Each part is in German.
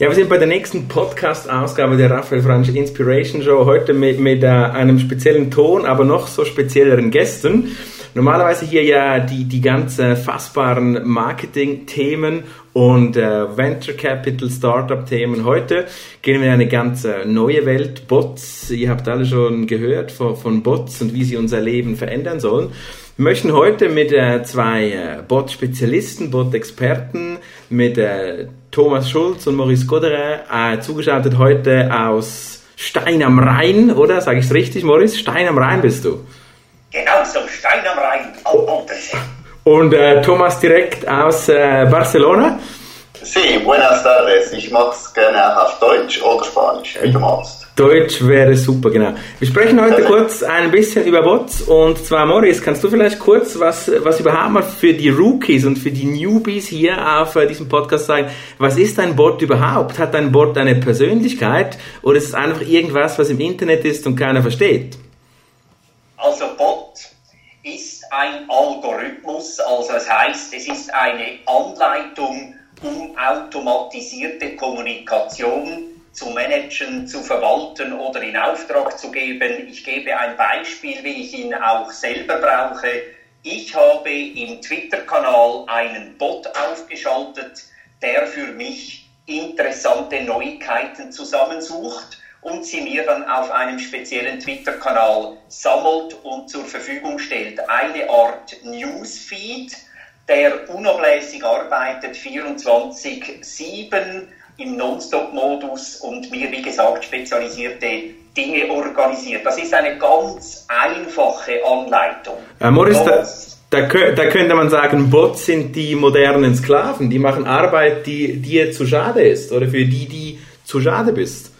Ja, wir sind bei der nächsten Podcast-Ausgabe der Raphael Fransch Inspiration Show. Heute mit, mit äh, einem speziellen Ton, aber noch so spezielleren Gästen. Normalerweise hier ja die, die ganz äh, fassbaren Marketing-Themen und äh, Venture Capital Startup-Themen. Heute gehen wir in eine ganz äh, neue Welt. Bots, ihr habt alle schon gehört von, von Bots und wie sie unser Leben verändern sollen. Wir möchten heute mit äh, zwei äh, Bot-Spezialisten, Bot-Experten, mit äh, Thomas Schulz und Maurice Goderin, äh, zugeschaltet heute aus Stein am Rhein, oder? Sage ich es richtig, Maurice? Stein am Rhein bist du. Genau so, Stein am Rhein, am Und äh, Thomas direkt aus äh, Barcelona. Sí, buenas tardes. Ich mache es gerne auch auf Deutsch oder Spanisch, wie du magst. Deutsch wäre super, genau. Wir sprechen heute kurz ein bisschen über Bots und zwar Morris, kannst du vielleicht kurz was, was überhaupt mal für die Rookies und für die Newbies hier auf äh, diesem Podcast sagen, was ist ein Bot überhaupt? Hat ein Bot eine Persönlichkeit oder ist es einfach irgendwas, was im Internet ist und keiner versteht? Also Bot ist ein Algorithmus, also das heißt, es ist eine Anleitung, um automatisierte Kommunikation zu managen, zu verwalten oder in Auftrag zu geben. Ich gebe ein Beispiel, wie ich ihn auch selber brauche. Ich habe im Twitter-Kanal einen Bot aufgeschaltet, der für mich interessante Neuigkeiten zusammensucht und sie mir dann auf einem speziellen Twitter-Kanal sammelt und zur Verfügung stellt. Eine Art Newsfeed, der unablässig arbeitet 24-7 im Non-Stop-Modus und mir, wie gesagt, spezialisierte Dinge organisiert. Das ist eine ganz einfache Anleitung. Äh, Maurice, da, da, da, könnte man sagen, Bots sind die modernen Sklaven, die machen Arbeit, die dir zu schade ist oder für die, die zu schade bist.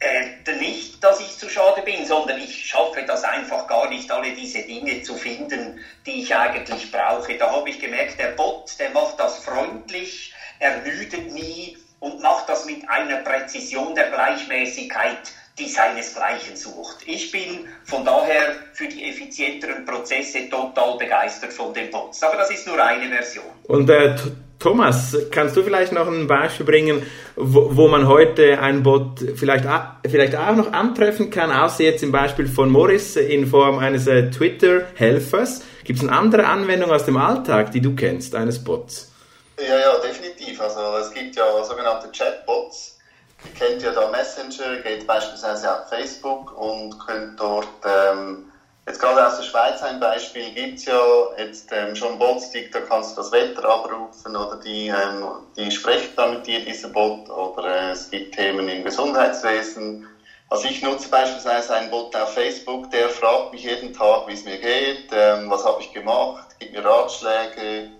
Äh, nicht, dass ich zu schade bin, sondern ich schaffe das einfach gar nicht, alle diese Dinge zu finden, die ich eigentlich brauche. Da habe ich gemerkt, der Bot, der macht das freundlich, ermüdet nie und macht das mit einer Präzision der Gleichmäßigkeit, die seinesgleichen sucht. Ich bin von daher für die effizienteren Prozesse total begeistert von den Bots. Aber das ist nur eine Version. Und äh, Thomas, kannst du vielleicht noch ein Beispiel bringen, wo, wo man heute ein Bot vielleicht, vielleicht auch noch antreffen kann, außer jetzt im Beispiel von Morris in Form eines äh, Twitter-Helfers? Gibt es eine andere Anwendung aus dem Alltag, die du kennst, eines Bots? Ja, ja, definitiv. Also es gibt ja sogenannte Chatbots. Ihr kennt ja da Messenger, geht beispielsweise auf Facebook und könnt dort, ähm, jetzt gerade aus der Schweiz ein Beispiel, gibt es ja jetzt ähm, schon Bots, die, da kannst du das Wetter abrufen oder die, ähm, die sprechen dann mit dir, diese Bot, oder äh, es gibt Themen im Gesundheitswesen. Also ich nutze beispielsweise einen Bot auf Facebook, der fragt mich jeden Tag, wie es mir geht, ähm, was habe ich gemacht, gibt mir Ratschläge,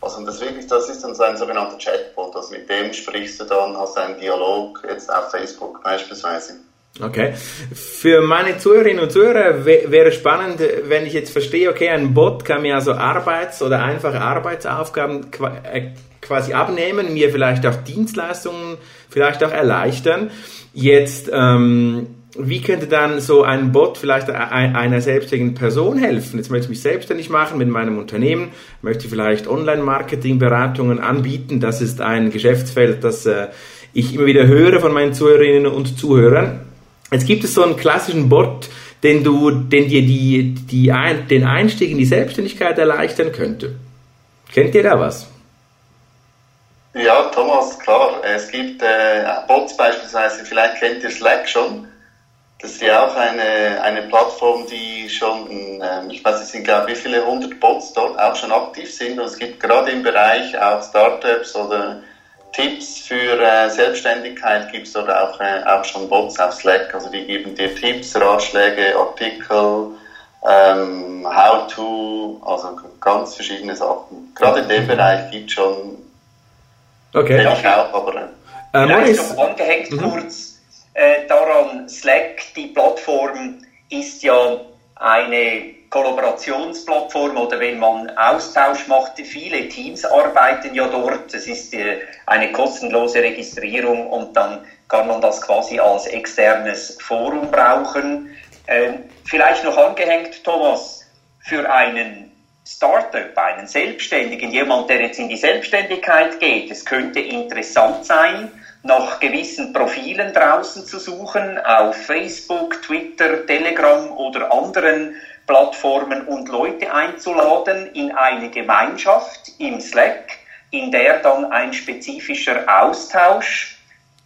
also das, wirklich, das ist dann so ein sogenannter Chatbot. Also mit dem sprichst du dann, hast einen Dialog, jetzt auf Facebook beispielsweise. Okay. Für meine Zuhörerinnen und Zuhörer wäre spannend, wenn ich jetzt verstehe, okay, ein Bot kann mir also Arbeits- oder einfache Arbeitsaufgaben äh, quasi abnehmen, mir vielleicht auch Dienstleistungen vielleicht auch erleichtern. Jetzt ähm, wie könnte dann so ein Bot vielleicht einer selbstständigen Person helfen? Jetzt möchte ich mich selbstständig machen mit meinem Unternehmen, möchte vielleicht Online-Marketing-Beratungen anbieten. Das ist ein Geschäftsfeld, das äh, ich immer wieder höre von meinen Zuhörerinnen und Zuhörern. Jetzt gibt es so einen klassischen Bot, den du, den dir die, die, den Einstieg in die Selbstständigkeit erleichtern könnte. Kennt ihr da was? Ja, Thomas, klar. Es gibt äh, Bots beispielsweise, vielleicht kennt ihr Slack schon. Das ist ja auch eine, eine Plattform, die schon, ähm, ich weiß nicht, sind glaube wie viele hundert Bots dort auch schon aktiv sind. Und es gibt gerade im Bereich auch Startups oder Tipps für äh, Selbstständigkeit gibt es dort auch, äh, auch schon Bots auf Slack. Also die geben dir Tipps, Ratschläge, Artikel, ähm, How-to, also ganz verschiedene Sachen. Gerade in dem Bereich gibt es schon. Okay. Ich auch, aber. Äh, Vielleicht noch angehängt mhm. kurz äh, daran, Slack, die Plattform, ist ja eine Kollaborationsplattform oder wenn man Austausch macht, viele Teams arbeiten ja dort. Es ist äh, eine kostenlose Registrierung und dann kann man das quasi als externes Forum brauchen. Ähm, vielleicht noch angehängt, Thomas, für einen Startup, einen Selbstständigen, jemand, der jetzt in die Selbstständigkeit geht, es könnte interessant sein, nach gewissen Profilen draußen zu suchen, auf Facebook, Twitter, Telegram oder anderen Plattformen und Leute einzuladen in eine Gemeinschaft im Slack, in der dann ein spezifischer Austausch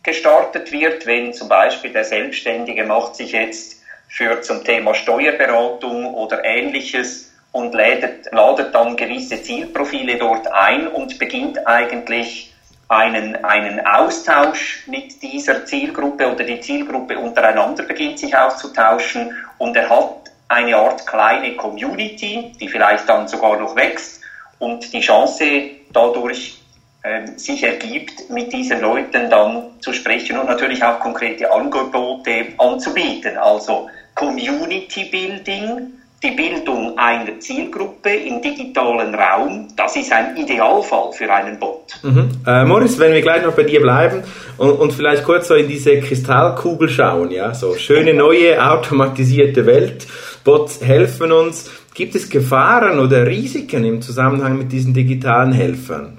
gestartet wird, wenn zum Beispiel der Selbstständige macht sich jetzt für zum Thema Steuerberatung oder ähnliches und ladet, ladet dann gewisse Zielprofile dort ein und beginnt eigentlich einen, einen Austausch mit dieser Zielgruppe oder die Zielgruppe untereinander beginnt sich auszutauschen und er hat eine Art kleine Community, die vielleicht dann sogar noch wächst und die Chance dadurch äh, sich ergibt, mit diesen Leuten dann zu sprechen und natürlich auch konkrete Angebote anzubieten. Also Community Building, die Bildung einer Zielgruppe im digitalen Raum, das ist ein Idealfall für einen Bot. Mhm. Äh, Moritz, wenn wir gleich noch bei dir bleiben und, und, vielleicht kurz so in diese Kristallkugel schauen, ja, so schöne neue automatisierte Welt, Bots helfen uns. Gibt es Gefahren oder Risiken im Zusammenhang mit diesen digitalen Helfern?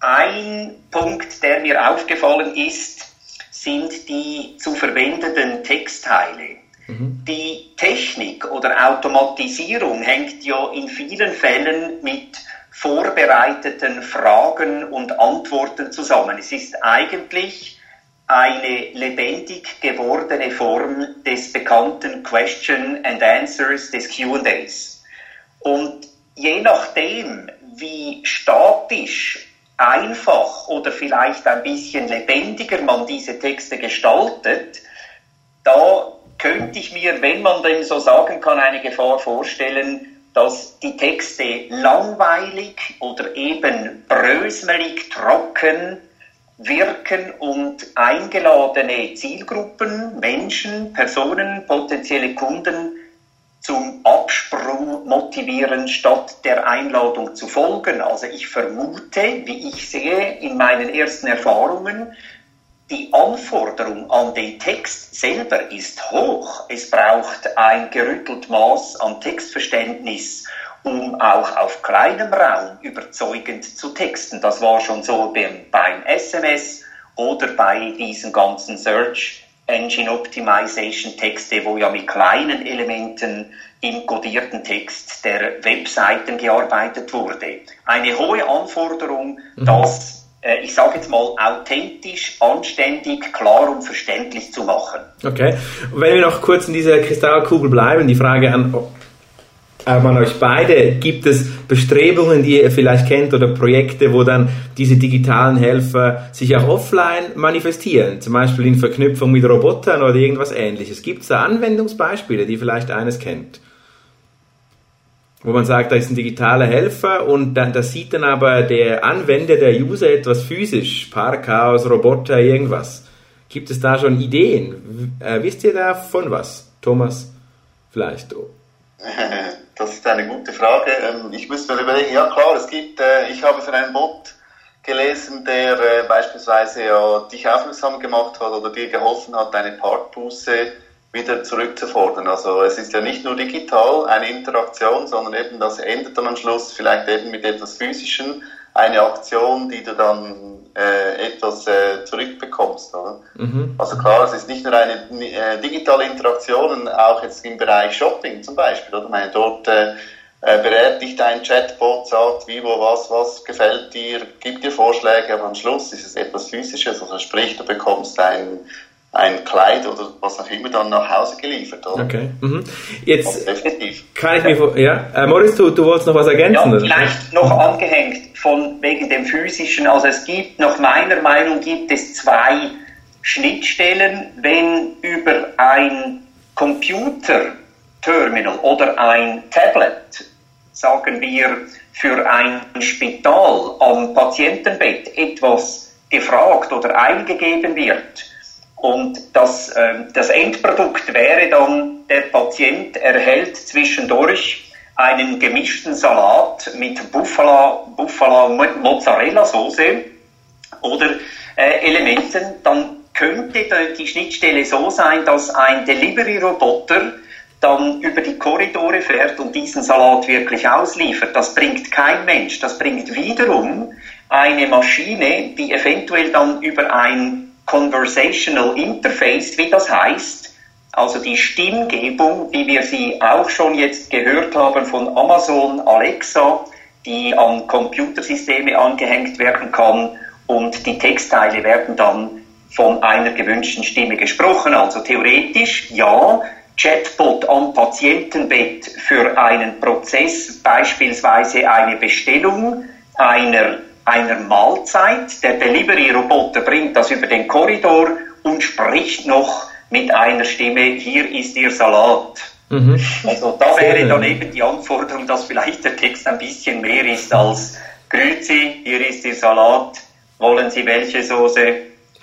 Ein Punkt, der mir aufgefallen ist, sind die zu verwendenden Textteile. Mhm. Die Technik oder Automatisierung hängt ja in vielen Fällen mit vorbereiteten Fragen und Antworten zusammen. Es ist eigentlich eine lebendig gewordene Form des bekannten Question and Answers, des QAs. Und je nachdem, wie statisch, einfach oder vielleicht ein bisschen lebendiger man diese Texte gestaltet, da könnte ich mir, wenn man denn so sagen kann, eine Gefahr vorstellen, dass die Texte langweilig oder eben brösmelig, trocken, wirken und eingeladene Zielgruppen, Menschen, Personen, potenzielle Kunden zum Absprung motivieren, statt der Einladung zu folgen. Also ich vermute, wie ich sehe in meinen ersten Erfahrungen, die Anforderung an den Text selber ist hoch. Es braucht ein gerüttelt Maß an Textverständnis um auch auf kleinem Raum überzeugend zu texten. Das war schon so beim, SMS oder bei diesen ganzen Search Engine Optimization Texte, wo ja mit kleinen Elementen im kodierten Text der Webseiten gearbeitet wurde. Eine hohe Anforderung, mhm. das ich sage jetzt mal, authentisch, anständig, klar und verständlich zu machen. Okay. Und wenn wir noch kurz in dieser Kristallkugel bleiben, die Frage an ähm, an euch beide, gibt es Bestrebungen, die ihr vielleicht kennt oder Projekte, wo dann diese digitalen Helfer sich auch offline manifestieren, zum Beispiel in Verknüpfung mit Robotern oder irgendwas ähnliches? Gibt es da Anwendungsbeispiele, die vielleicht eines kennt? Wo man sagt, da ist ein digitaler Helfer und dann, das sieht dann aber der Anwender, der User etwas physisch, Parkhaus, Roboter, irgendwas. Gibt es da schon Ideen? Äh, wisst ihr da von was? Thomas, vielleicht. Das ist eine gute Frage. Ähm, ich müsste mir überlegen, ja klar, es gibt, äh, ich habe für einen Bot gelesen, der äh, beispielsweise ja dich aufmerksam gemacht hat oder dir geholfen hat, deine Parkbuße wieder zurückzufordern. Also es ist ja nicht nur digital eine Interaktion, sondern eben das endet dann am Schluss vielleicht eben mit etwas Physischen, eine Aktion, die du dann äh, etwas äh, zurückbekommst. Oder? Mhm. Also klar, es ist nicht nur eine äh, digitale Interaktion, auch jetzt im Bereich Shopping zum Beispiel. Oder? Ich meine, dort äh, äh, berät dich dein Chatbot, sagt, wie, wo, was, was gefällt dir, gibt dir Vorschläge, aber am Schluss ist es etwas Physisches. Also sprich, du bekommst ein ein Kleid oder was auch immer dann nach Hause geliefert. Oder? Okay. Mhm. Jetzt kann ich mir ja, äh, Moritz, du, du wolltest noch was ergänzen? Ja, vielleicht noch angehängt von wegen dem physischen. Also es gibt nach meiner Meinung gibt es zwei Schnittstellen, wenn über ein Computerterminal oder ein Tablet, sagen wir für ein Spital am Patientenbett etwas gefragt oder eingegeben wird und das, äh, das Endprodukt wäre dann, der Patient erhält zwischendurch einen gemischten Salat mit Buffalo, Buffalo Mozzarella Soße oder äh, Elementen, dann könnte die Schnittstelle so sein, dass ein Delivery-Roboter dann über die Korridore fährt und diesen Salat wirklich ausliefert. Das bringt kein Mensch. Das bringt wiederum eine Maschine, die eventuell dann über ein Conversational Interface, wie das heißt, also die Stimmgebung, wie wir sie auch schon jetzt gehört haben von Amazon Alexa, die an Computersysteme angehängt werden kann und die Textteile werden dann von einer gewünschten Stimme gesprochen. Also theoretisch ja, Chatbot am Patientenbett für einen Prozess, beispielsweise eine Bestellung einer einer Mahlzeit. Der Delivery-Roboter bringt das über den Korridor und spricht noch mit einer Stimme, hier ist Ihr Salat. Mhm. Also da wäre dann eben die Anforderung, dass vielleicht der Text ein bisschen mehr ist als Grüezi, hier ist Ihr Salat, wollen Sie welche Soße?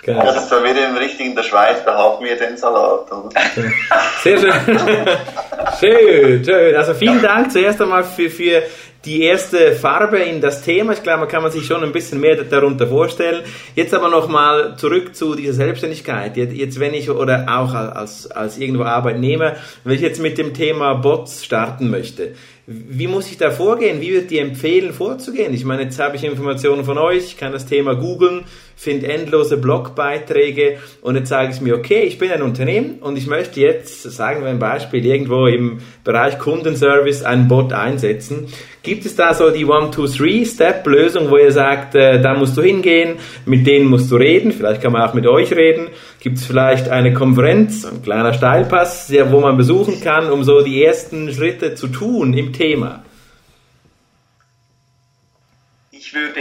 Genau. Ja, das wäre im richtig in der Schweiz, da haben wir den Salat. Oder? Sehr schön. schön, schön. Also vielen Dank zuerst einmal für, für die erste Farbe in das Thema. Ich glaube, man kann man sich schon ein bisschen mehr darunter vorstellen. Jetzt aber nochmal zurück zu dieser Selbstständigkeit. Jetzt, wenn ich oder auch als, als irgendwo Arbeitnehmer, wenn ich jetzt mit dem Thema Bots starten möchte, wie muss ich da vorgehen? Wie wird die empfehlen, vorzugehen? Ich meine, jetzt habe ich Informationen von euch, ich kann das Thema googeln, finde endlose Blogbeiträge und jetzt sage ich mir, okay, ich bin ein Unternehmen und ich möchte jetzt, sagen wir ein Beispiel, irgendwo im Bereich Kundenservice einen Bot einsetzen. Gibt es da so die One-Two-Three-Step-Lösung, wo ihr sagt, äh, da musst du hingehen, mit denen musst du reden, vielleicht kann man auch mit euch reden. Gibt es vielleicht eine Konferenz, ein kleiner Steilpass, wo man besuchen kann, um so die ersten Schritte zu tun im Thema? Ich würde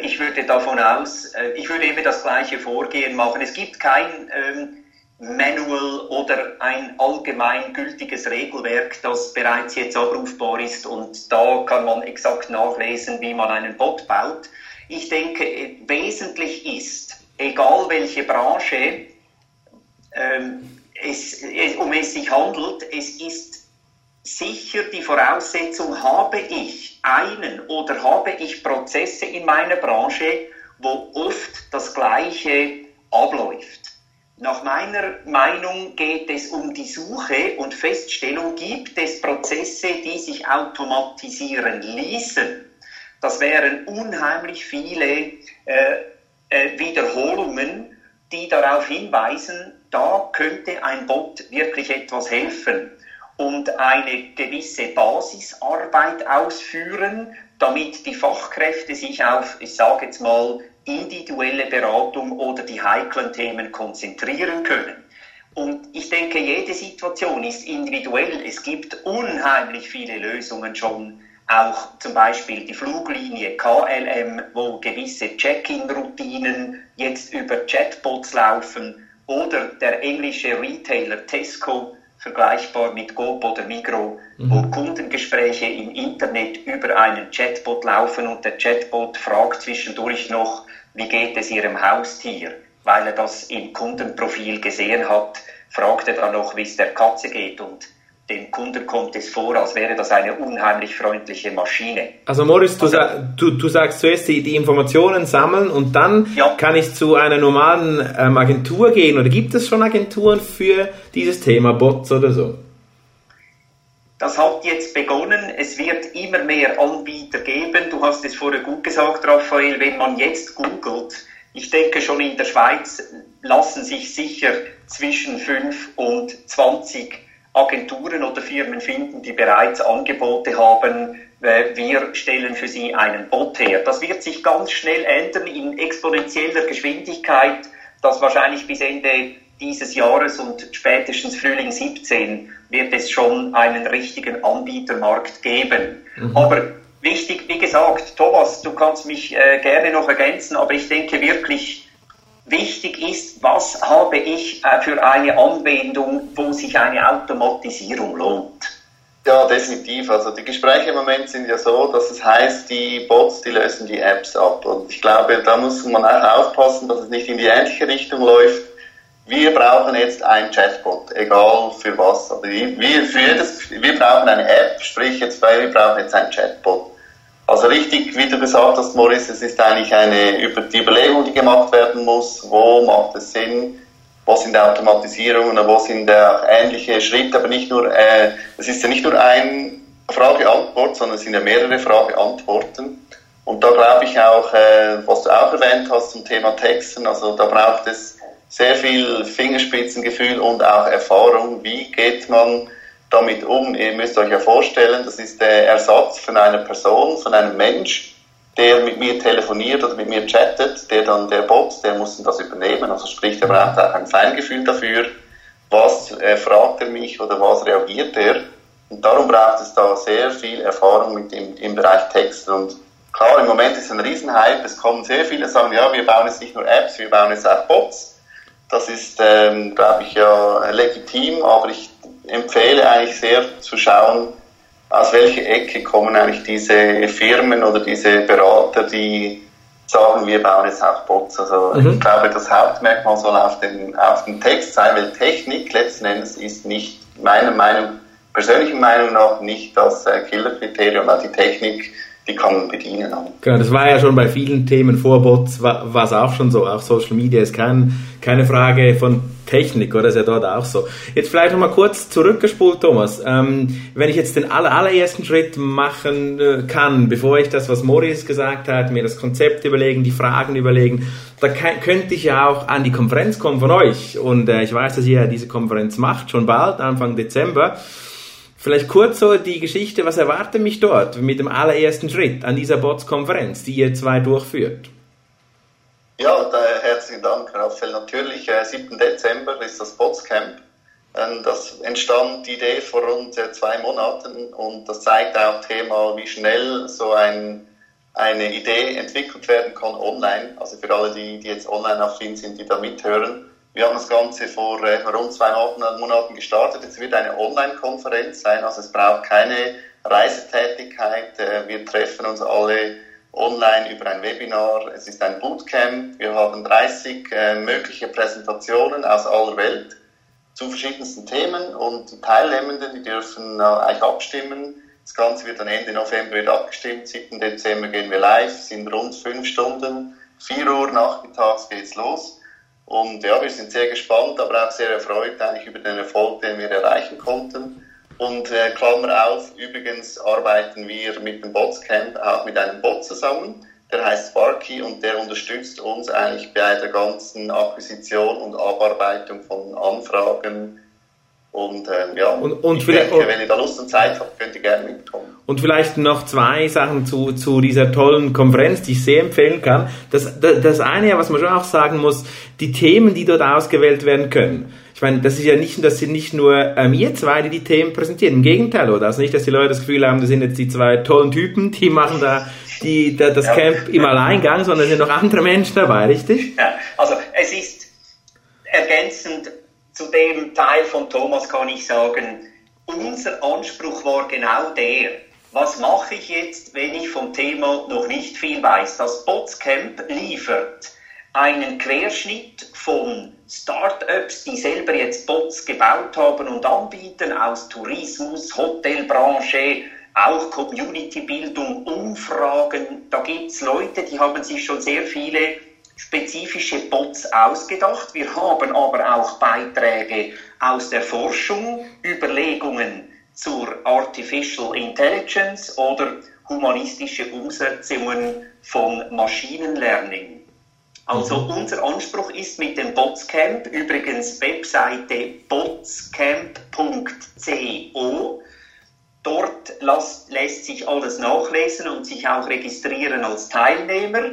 ich würde davon aus, äh, ich würde immer das gleiche Vorgehen machen. Es gibt kein ähm, Manual oder ein allgemein gültiges Regelwerk, das bereits jetzt abrufbar ist und da kann man exakt nachlesen, wie man einen Bot baut. Ich denke, äh, wesentlich ist, egal welche Branche ähm, es, um es sich handelt, es ist sicher die Voraussetzung, habe ich einen oder habe ich Prozesse in meiner Branche, wo oft das Gleiche abläuft. Nach meiner Meinung geht es um die Suche und Feststellung, gibt es Prozesse, die sich automatisieren ließen. Das wären unheimlich viele äh, äh, Wiederholungen, die darauf hinweisen, da könnte ein Bot wirklich etwas helfen und eine gewisse Basisarbeit ausführen, damit die Fachkräfte sich auf, ich sage jetzt mal, individuelle Beratung oder die heiklen Themen konzentrieren können. Und ich denke, jede Situation ist individuell. Es gibt unheimlich viele Lösungen schon, auch zum Beispiel die Fluglinie KLM, wo gewisse Check-in-Routinen jetzt über Chatbots laufen, oder der englische Retailer Tesco, vergleichbar mit Coop oder Migro, mhm. wo Kundengespräche im Internet über einen Chatbot laufen und der Chatbot fragt zwischendurch noch, wie geht es Ihrem Haustier? Weil er das im Kundenprofil gesehen hat, fragt er dann noch, wie es der Katze geht und dem Kunden kommt es vor, als wäre das eine unheimlich freundliche Maschine. Also Moritz, du, also, du, du sagst zuerst die, die, Informationen sammeln und dann ja. kann ich zu einer normalen ähm, Agentur gehen oder gibt es schon Agenturen für dieses Thema Bots oder so? Das hat jetzt begonnen. Es wird immer mehr Anbieter geben. Du hast es vorher gut gesagt, Raphael, wenn man jetzt googelt, ich denke schon in der Schweiz lassen sich sicher zwischen 5 und 20 Agenturen oder Firmen finden, die bereits Angebote haben, äh, wir stellen für sie einen Bot her. Das wird sich ganz schnell ändern in exponentieller Geschwindigkeit. dass wahrscheinlich bis Ende dieses Jahres und spätestens Frühling 17 wird es schon einen richtigen Anbietermarkt geben. Mhm. Aber wichtig, wie gesagt, Thomas, du kannst mich äh, gerne noch ergänzen, aber ich denke wirklich, wichtig ist, was habe ich äh, für eine Anwendung, wo sich eine Automatisierung lohnt. Ja, definitiv. Also die Gespräche im Moment sind ja so, dass es heißt, die Bots, die lösen die Apps ab. Und ich glaube, da muss man auch aufpassen, dass es nicht in die ähnliche Richtung läuft. Wir brauchen jetzt ein Chatbot, egal für was. Also wir, für jedes, wir brauchen eine App, sprich jetzt, wir brauchen jetzt ein Chatbot. Also richtig, wie du gesagt hast, Morris, es ist eigentlich eine die Überlegung, die gemacht werden muss, wo macht es Sinn, wo sind Automatisierungen, wo sind ähnliche Schritte, aber nicht nur, äh, es ist ja nicht nur ein Frage-Antwort, sondern es sind ja mehrere Frage-Antworten. Und da glaube ich auch, äh, was du auch erwähnt hast zum Thema Texten, also da braucht es sehr viel Fingerspitzengefühl und auch Erfahrung. Wie geht man damit um? Ihr müsst euch ja vorstellen, das ist der Ersatz von einer Person, von einem Mensch, der mit mir telefoniert oder mit mir chattet, der dann der Bot, der muss das übernehmen. Also sprich, der braucht auch ein Feingefühl dafür, was äh, fragt er mich oder was reagiert er. Und darum braucht es da sehr viel Erfahrung mit dem, im Bereich Text. Und klar, im Moment ist ein Riesenhype. Es kommen sehr viele, sagen, ja, wir bauen jetzt nicht nur Apps, wir bauen jetzt auch Bots. Das ist, ähm, glaube ich, ja legitim, aber ich empfehle eigentlich sehr zu schauen, aus welcher Ecke kommen eigentlich diese Firmen oder diese Berater, die sagen, wir bauen jetzt auch Bots. Also mhm. ich glaube, das Hauptmerkmal soll auf den, auf den Text sein, weil Technik letzten Endes ist nicht meiner Meinung, persönlichen Meinung nach nicht das äh, Killerkriterium, weil die Technik die kann man bedienen. Genau, das war ja schon bei vielen Themen vor Bots, war es auch schon so. Auch Social Media ist kein, keine Frage von Technik, oder? ist ja dort auch so. Jetzt vielleicht nochmal kurz zurückgespult, Thomas. Ähm, wenn ich jetzt den aller, allerersten Schritt machen äh, kann, bevor ich das, was Moritz gesagt hat, mir das Konzept überlegen, die Fragen überlegen, da kann, könnte ich ja auch an die Konferenz kommen von euch. Und äh, ich weiß, dass ihr ja diese Konferenz macht, schon bald, Anfang Dezember. Vielleicht kurz so die Geschichte, was erwartet mich dort mit dem allerersten Schritt an dieser Bots-Konferenz, die ihr zwei durchführt? Ja, da, herzlichen Dank, Raphael. Natürlich, äh, 7. Dezember ist das Botscamp. Ähm, das entstand die Idee vor rund äh, zwei Monaten und das zeigt auch Thema, wie schnell so ein, eine Idee entwickelt werden kann online. Also für alle, die, die jetzt online affin sind, die da mithören. Wir haben das Ganze vor äh, rund zwei Monaten gestartet. Jetzt wird eine Online-Konferenz sein, also es braucht keine Reisetätigkeit. Äh, wir treffen uns alle online über ein Webinar. Es ist ein Bootcamp. Wir haben 30 äh, mögliche Präsentationen aus aller Welt zu verschiedensten Themen und die Teilnehmenden, die dürfen äh, eigentlich abstimmen. Das Ganze wird dann Ende November wird abgestimmt. 7. Dezember gehen wir live, sind rund fünf Stunden. 4 Uhr nachmittags geht's los. Und ja, wir sind sehr gespannt, aber auch sehr erfreut eigentlich über den Erfolg, den wir erreichen konnten. Und äh, Klammer auf, übrigens arbeiten wir mit dem Botscamp auch mit einem Bot zusammen, der heißt Sparky und der unterstützt uns eigentlich bei der ganzen Akquisition und Abarbeitung von Anfragen. Und äh, ja, und, und ich denke, wenn ihr da Lust und Zeit habt, könnt ihr gerne mitkommen. Und vielleicht noch zwei Sachen zu, zu dieser tollen Konferenz, die ich sehr empfehlen kann. Das, das, das eine, was man schon auch sagen muss, die Themen, die dort ausgewählt werden können. Ich meine, das ist ja nicht, das sind nicht nur ähm, ihr zwei, die die Themen präsentieren. Im Gegenteil, oder? Also nicht, dass die Leute das Gefühl haben, das sind jetzt die zwei tollen Typen, die machen da die, da, das ja. Camp im Alleingang, sondern es sind noch andere Menschen dabei, richtig? Ja, also es ist ergänzend zu dem Teil von Thomas kann ich sagen, unser Anspruch war genau der, was mache ich jetzt, wenn ich vom Thema noch nicht viel weiß? Das Botscamp liefert einen Querschnitt von Startups, die selber jetzt Bots gebaut haben und anbieten, aus Tourismus, Hotelbranche, auch Community-Bildung, Umfragen. Da gibt es Leute, die haben sich schon sehr viele spezifische Bots ausgedacht. Wir haben aber auch Beiträge aus der Forschung, Überlegungen, zur Artificial Intelligence oder humanistische Umsetzungen von Maschinenlearning. Also mhm. unser Anspruch ist mit dem Botscamp, übrigens Webseite botscamp.co, dort las, lässt sich alles nachlesen und sich auch registrieren als Teilnehmer.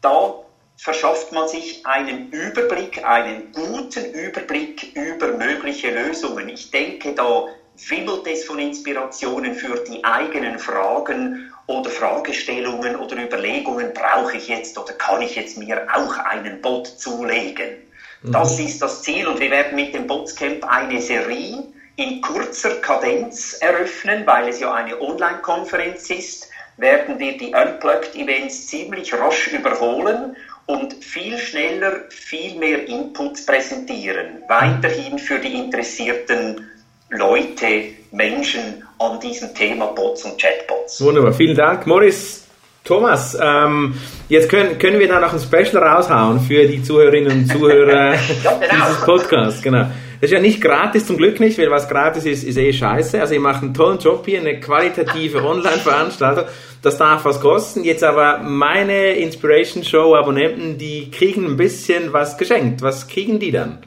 Da verschafft man sich einen Überblick, einen guten Überblick über mögliche Lösungen. Ich denke, da wimmelt es von Inspirationen für die eigenen Fragen oder Fragestellungen oder Überlegungen, brauche ich jetzt oder kann ich jetzt mir auch einen Bot zulegen? Mhm. Das ist das Ziel und wir werden mit dem Botscamp eine Serie in kurzer Kadenz eröffnen, weil es ja eine Online-Konferenz ist, werden wir die Unplugged-Events ziemlich rasch überholen und viel schneller viel mehr Inputs präsentieren. Weiterhin für die interessierten Leute, Menschen an diesem Thema Bots und Chatbots. Wunderbar, vielen Dank. Morris, Thomas, ähm, jetzt können, können wir da noch ein Special raushauen für die Zuhörerinnen und Zuhörer ja, genau. dieses Podcasts. Genau. Das ist ja nicht gratis, zum Glück nicht, weil was gratis ist, ist eh scheiße. Also ihr macht einen tollen Job hier, eine qualitative Online-Veranstaltung. Das darf was kosten. Jetzt aber meine Inspiration Show Abonnenten, die kriegen ein bisschen was geschenkt. Was kriegen die dann?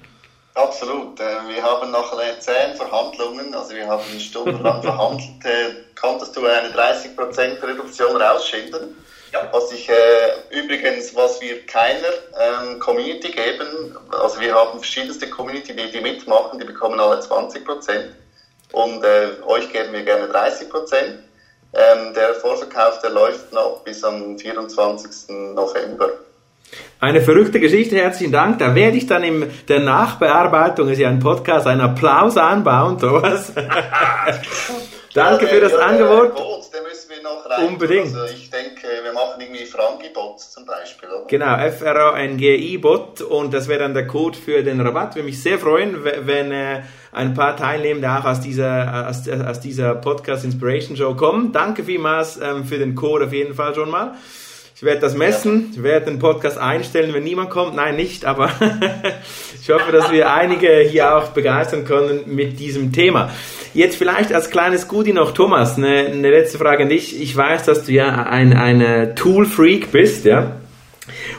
Absolut. Äh, wir haben nach zehn Verhandlungen, also wir haben stundenlang verhandelt, konntest du eine 30% Reduktion rausschinden. Ja. Was ich äh, übrigens, was wir keiner ähm, Community geben, also wir haben verschiedenste Community, die, die mitmachen, die bekommen alle 20 Prozent und äh, euch geben wir gerne 30 Prozent. Ähm, der Vorverkauf, der läuft noch bis am 24. November. Eine verrückte Geschichte, herzlichen Dank. Da werde ich dann in der Nachbearbeitung, ist ja ein Podcast, einen Applaus anbauen, Thomas. Danke für das Angebot. Boot, den noch rein. Unbedingt. Also ich denke, wir machen irgendwie Frangi-Bots zum Beispiel, oder? Genau, F-R-A-N-G-I-Bot und das wäre dann der Code für den Rabatt. Würde mich sehr freuen, wenn äh, ein paar Teilnehmende auch aus dieser, aus, aus dieser Podcast Inspiration Show kommen. Danke vielmals ähm, für den Code auf jeden Fall schon mal. Ich werde das messen, ich werde den Podcast einstellen, wenn niemand kommt. Nein, nicht, aber ich hoffe, dass wir einige hier auch begeistern können mit diesem Thema. Jetzt vielleicht als kleines Goodie noch, Thomas, eine, eine letzte Frage an dich. Ich weiß, dass du ja ein, ein Tool-Freak bist, ja?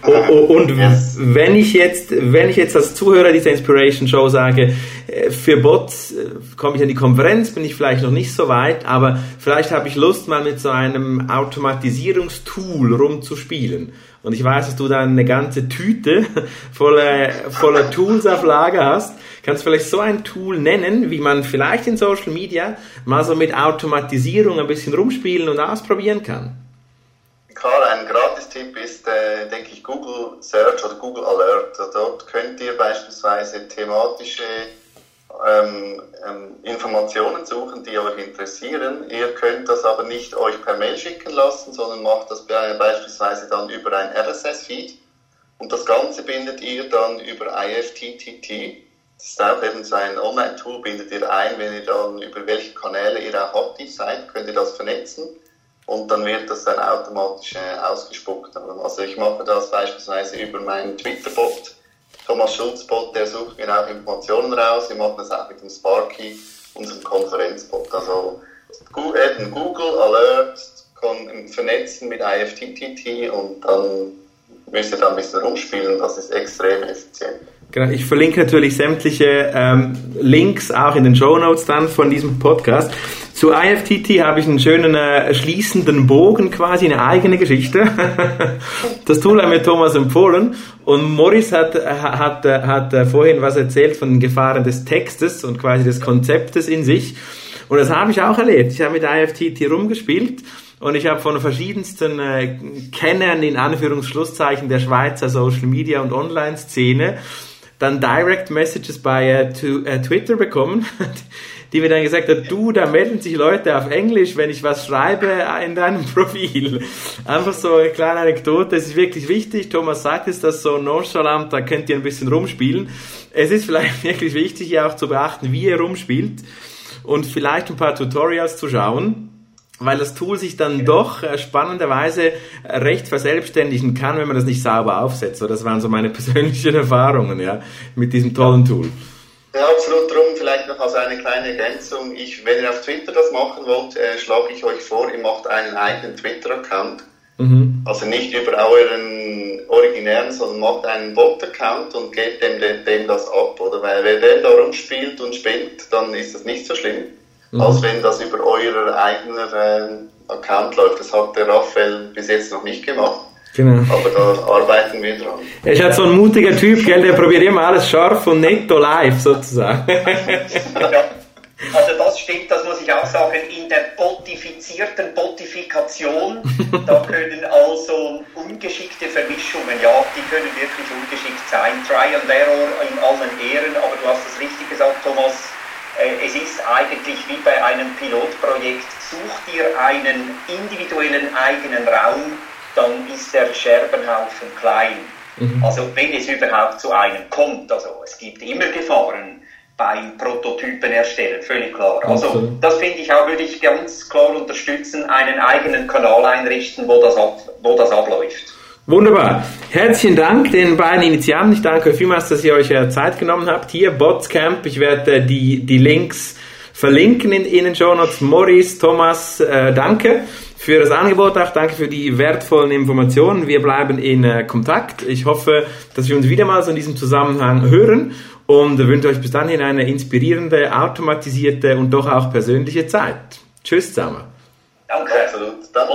Und wenn ich jetzt, wenn ich jetzt als Zuhörer dieser Inspiration Show sage, äh, für Bots äh, komme ich an die Konferenz, bin ich vielleicht noch nicht so weit, aber vielleicht habe ich Lust, mal mit so einem Automatisierungstool rumzuspielen. Und ich weiß, dass du da eine ganze Tüte voller, voller Tools auf Lager hast. Kannst du vielleicht so ein Tool nennen, wie man vielleicht in Social Media mal so mit Automatisierung ein bisschen rumspielen und ausprobieren kann? Klar, ein Gratis-Tipp ist, äh, denke ich, Google Search oder Google Alert. Dort könnt ihr beispielsweise thematische ähm, ähm, Informationen suchen, die euch interessieren. Ihr könnt das aber nicht euch per Mail schicken lassen, sondern macht das beispielsweise dann über ein RSS-Feed. Und das Ganze bindet ihr dann über IFTTT. Das ist auch eben so ein Online-Tool, bindet ihr ein, wenn ihr dann über welche Kanäle ihr auch aktiv seid, könnt ihr das vernetzen und dann wird das dann automatisch äh, ausgespuckt. Also ich mache das beispielsweise über meinen Twitter-Bot, Thomas Schulz-Bot, der sucht mir auch Informationen raus. Wir machen das auch mit dem Sparky, unserem Konferenzbot. Also eben Google Alert vernetzen mit IFTTT und dann müsst ihr da ein bisschen rumspielen. Das ist extrem effizient. Genau, ich verlinke natürlich sämtliche ähm, Links auch in den Show Notes dann von diesem Podcast. Zu IFTT habe ich einen schönen äh, schließenden Bogen, quasi eine eigene Geschichte. das Tool hat mir Thomas empfohlen und Morris hat, hat, hat, hat äh, vorhin was erzählt von den Gefahren des Textes und quasi des Konzeptes in sich. Und das habe ich auch erlebt. Ich habe mit IFTT rumgespielt und ich habe von verschiedensten äh, Kennern in Anführungsschlusszeichen der Schweizer Social Media und Online-Szene dann Direct Messages bei äh, to, äh, Twitter bekommen, die mir dann gesagt hat, du, da melden sich Leute auf Englisch, wenn ich was schreibe in deinem Profil. Einfach so eine kleine Anekdote, es ist wirklich wichtig, Thomas sagt es, das so nonchalant, da könnt ihr ein bisschen rumspielen. Es ist vielleicht wirklich wichtig, hier auch zu beachten, wie ihr rumspielt und vielleicht ein paar Tutorials zu schauen weil das Tool sich dann doch äh, spannenderweise recht verselbstständigen kann, wenn man das nicht sauber aufsetzt. So, das waren so meine persönlichen Erfahrungen ja, mit diesem tollen Tool. Ja, absolut. Darum vielleicht noch als eine kleine Ergänzung. Ich, wenn ihr auf Twitter das machen wollt, äh, schlage ich euch vor, ihr macht einen eigenen Twitter-Account. Mhm. Also nicht über euren originären, sondern macht einen Bot-Account und gebt dem, dem, dem das ab. Oder? Weil wer der da rumspielt und spielt, dann ist das nicht so schlimm mhm. als wenn das über euer eigener äh, Account läuft. Das hat der Raphael bis jetzt noch nicht gemacht. Genau. Aber da arbeiten wir dran. Er ist halt so ein mutiger Typ, gell? der probiert immer alles scharf und netto live sozusagen. ja. Also das stimmt, das muss ich auch sagen, in der botifizierten Botifikation, da können also ungeschickte Vermischungen, ja, die können wirklich ungeschickt sein. Try and Error in allen Ehren, aber du hast es richtig gesagt, Thomas, es ist eigentlich wie bei einem Pilotprojekt, such dir einen individuellen eigenen Raum, dann ist der Scherbenhaufen klein. Mhm. Also wenn es überhaupt zu einem kommt, also es gibt immer Gefahren beim Prototypen erstellen, völlig klar. Also das finde ich auch, würde ich ganz klar unterstützen, einen eigenen Kanal einrichten, wo das, ab, wo das abläuft. Wunderbar. Herzlichen Dank den beiden Initianten. Ich danke vielmals, dass ihr euch äh, Zeit genommen habt. Hier, Botscamp. Ich werde äh, die, die Links verlinken in, in den Show Notes. Maurice, Thomas, äh, danke für das Angebot auch. Danke für die wertvollen Informationen. Wir bleiben in äh, Kontakt. Ich hoffe, dass wir uns wieder mal so in diesem Zusammenhang hören und wünsche euch bis dahin eine inspirierende, automatisierte und doch auch persönliche Zeit. Tschüss zusammen. Danke. Absolut. Danke.